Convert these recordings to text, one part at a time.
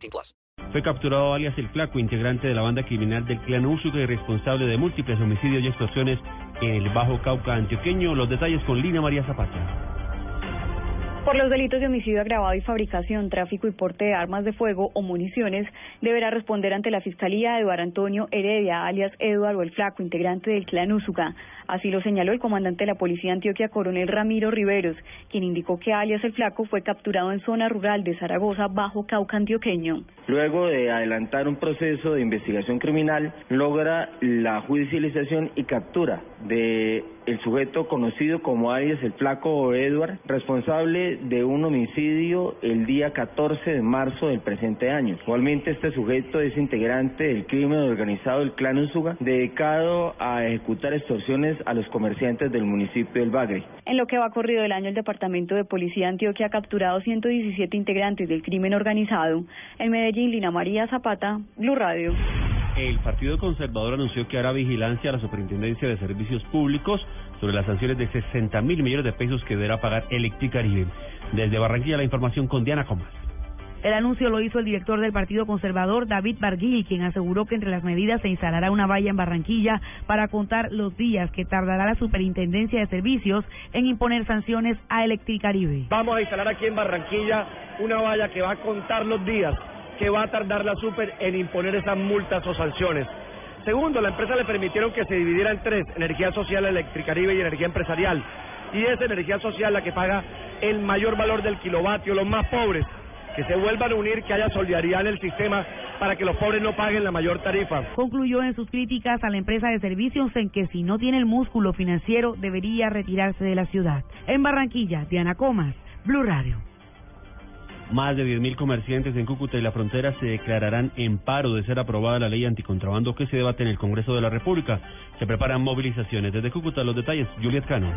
18 plus. Fue capturado alias El Flaco, integrante de la banda criminal del clan Úsuga y responsable de múltiples homicidios y extorsiones en el Bajo Cauca antioqueño. Los detalles con Lina María Zapata. Por los delitos de homicidio agravado y fabricación, tráfico y porte de armas de fuego o municiones, deberá responder ante la Fiscalía Eduardo Antonio Heredia, alias Eduardo el Flaco, integrante del clan Úsuga. Así lo señaló el comandante de la Policía Antioquia, coronel Ramiro Riveros, quien indicó que alias el Flaco fue capturado en zona rural de Zaragoza, bajo Cauca antioqueño. Luego de adelantar un proceso de investigación criminal, logra la judicialización y captura de el sujeto conocido como alias el Flaco o Edward, responsable de un homicidio el día 14 de marzo del presente año. Igualmente este sujeto es integrante del crimen organizado del clan Usuga, dedicado a ejecutar extorsiones a los comerciantes del municipio del Bagre. En lo que va corrido el año, el Departamento de Policía de Antioquia ha capturado 117 integrantes del crimen organizado. En Medellín, Lina María Zapata, Blue Radio. El Partido Conservador anunció que hará vigilancia a la Superintendencia de Servicios Públicos sobre las sanciones de 60 mil millones de pesos que deberá pagar Electricaribe. Desde Barranquilla la información con Diana Comas. El anuncio lo hizo el director del Partido Conservador, David Barguil, quien aseguró que entre las medidas se instalará una valla en Barranquilla para contar los días que tardará la Superintendencia de Servicios en imponer sanciones a Electricaribe. Vamos a instalar aquí en Barranquilla una valla que va a contar los días que va a tardar la Super en imponer esas multas o sanciones. Segundo, la empresa le permitieron que se dividiera en tres, energía social, electricaribe y energía empresarial. Y es energía social la que paga el mayor valor del kilovatio, los más pobres, que se vuelvan a unir, que haya solidaridad en el sistema para que los pobres no paguen la mayor tarifa. Concluyó en sus críticas a la empresa de servicios en que si no tiene el músculo financiero debería retirarse de la ciudad. En Barranquilla, Diana Comas, Blue Radio. Más de 10.000 comerciantes en Cúcuta y la frontera se declararán en paro de ser aprobada la ley anticontrabando que se debate en el Congreso de la República. Se preparan movilizaciones. Desde Cúcuta, los detalles, Juliet Cano.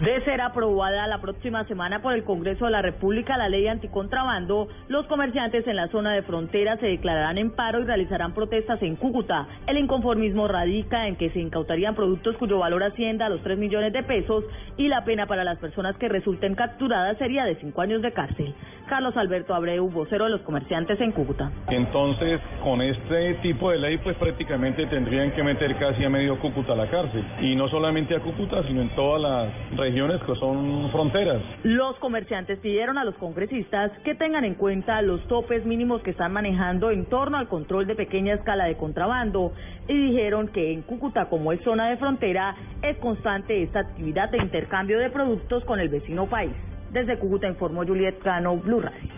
De ser aprobada la próxima semana por el Congreso de la República la ley anticontrabando, los comerciantes en la zona de frontera se declararán en paro y realizarán protestas en Cúcuta. El inconformismo radica en que se incautarían productos cuyo valor ascienda a los 3 millones de pesos y la pena para las personas que resulten capturadas sería de 5 años de cárcel. Carlos Alberto Abreu, vocero de los comerciantes en Cúcuta. Entonces, con este tipo de ley, pues prácticamente tendrían que meter casi a medio Cúcuta a la cárcel. Y no solamente a Cúcuta, sino en todas las regiones que son fronteras. Los comerciantes pidieron a los congresistas que tengan en cuenta los topes mínimos que están manejando en torno al control de pequeña escala de contrabando y dijeron que en Cúcuta, como es zona de frontera, es constante esta actividad de intercambio de productos con el vecino país. Desde Cúcuta informó Juliet Cano, Blue Radio.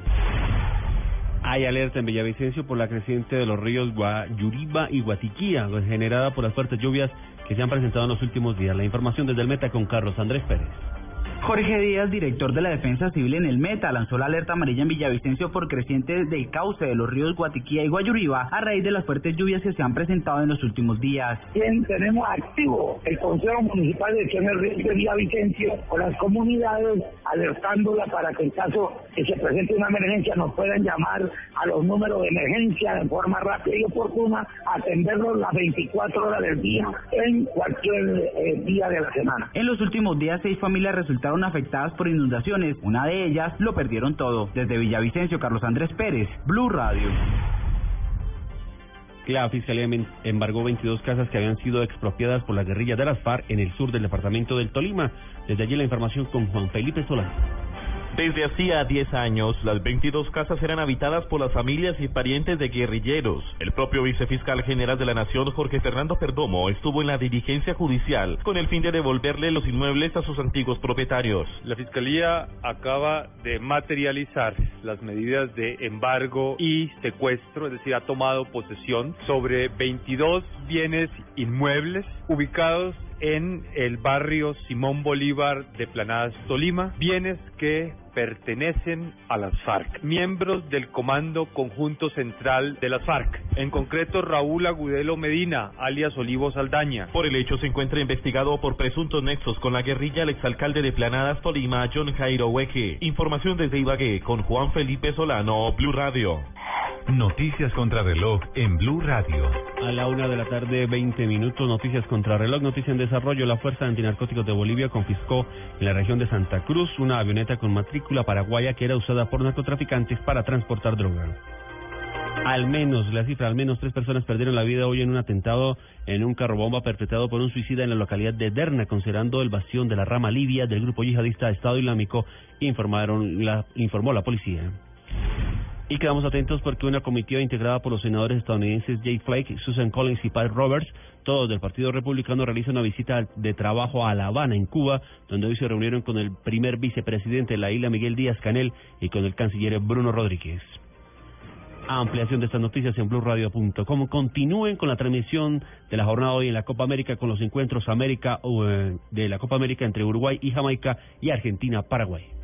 Hay alerta en Villavicencio por la creciente de los ríos Guayuriba y Guatiquía, generada por las fuertes lluvias que se han presentado en los últimos días. La información desde el Meta con Carlos Andrés Pérez. Jorge Díaz, director de la Defensa Civil en el Meta, lanzó la alerta amarilla en Villavicencio por crecientes del cauce de los ríos Guatiquía y Guayuriba a raíz de las fuertes lluvias que se han presentado en los últimos días. Bien, tenemos activo el Consejo Municipal de Acción de Villavicencio con las comunidades alertándola para que en caso que se presente una emergencia nos puedan llamar a los números de emergencia de forma rápida y oportuna, atenderlos las 24 horas del día en cualquier eh, día de la semana. En los últimos días, seis familias resultaron afectadas por inundaciones. Una de ellas lo perdieron todo. Desde Villavicencio, Carlos Andrés Pérez, Blue Radio. La Fiscalía embargó 22 casas que habían sido expropiadas por la guerrilla de las FARC en el sur del departamento del Tolima. Desde allí la información con Juan Felipe Solán. Desde hacía 10 años, las 22 casas eran habitadas por las familias y parientes de guerrilleros. El propio vicefiscal general de la Nación, Jorge Fernando Perdomo, estuvo en la dirigencia judicial con el fin de devolverle los inmuebles a sus antiguos propietarios. La Fiscalía acaba de materializar las medidas de embargo y secuestro, es decir, ha tomado posesión sobre 22 bienes inmuebles ubicados en el barrio Simón Bolívar de Planadas, Tolima, bienes que pertenecen a las FARC, miembros del Comando Conjunto Central de las FARC, en concreto Raúl Agudelo Medina, alias Olivo Saldaña. Por el hecho se encuentra investigado por presuntos nexos con la guerrilla el exalcalde de Planadas, Tolima, John Jairo Hueque. Información desde Ibagué con Juan Felipe Solano, Blue Radio. Noticias contra reloj en Blue Radio. A la una de la tarde, 20 minutos, noticias contra reloj, noticia en desarrollo. La Fuerza Antinarcóticos de Bolivia confiscó en la región de Santa Cruz una avioneta con matrícula paraguaya que era usada por narcotraficantes para transportar droga. Al menos, la cifra, al menos tres personas perdieron la vida hoy en un atentado en un carro bomba perpetrado por un suicida en la localidad de Derna, considerando el bastión de la rama libia del grupo yihadista Estado Islámico, informaron la, informó la policía. Y quedamos atentos porque una comitiva integrada por los senadores estadounidenses Jay Flake, Susan Collins y Pat Roberts, todos del Partido Republicano, realizan una visita de trabajo a La Habana, en Cuba, donde hoy se reunieron con el primer vicepresidente de la isla, Miguel Díaz Canel, y con el canciller Bruno Rodríguez. Ampliación de estas noticias en BlueRadio.com. Continúen con la transmisión de la jornada hoy en la Copa América con los encuentros América de la Copa América entre Uruguay y Jamaica y Argentina-Paraguay.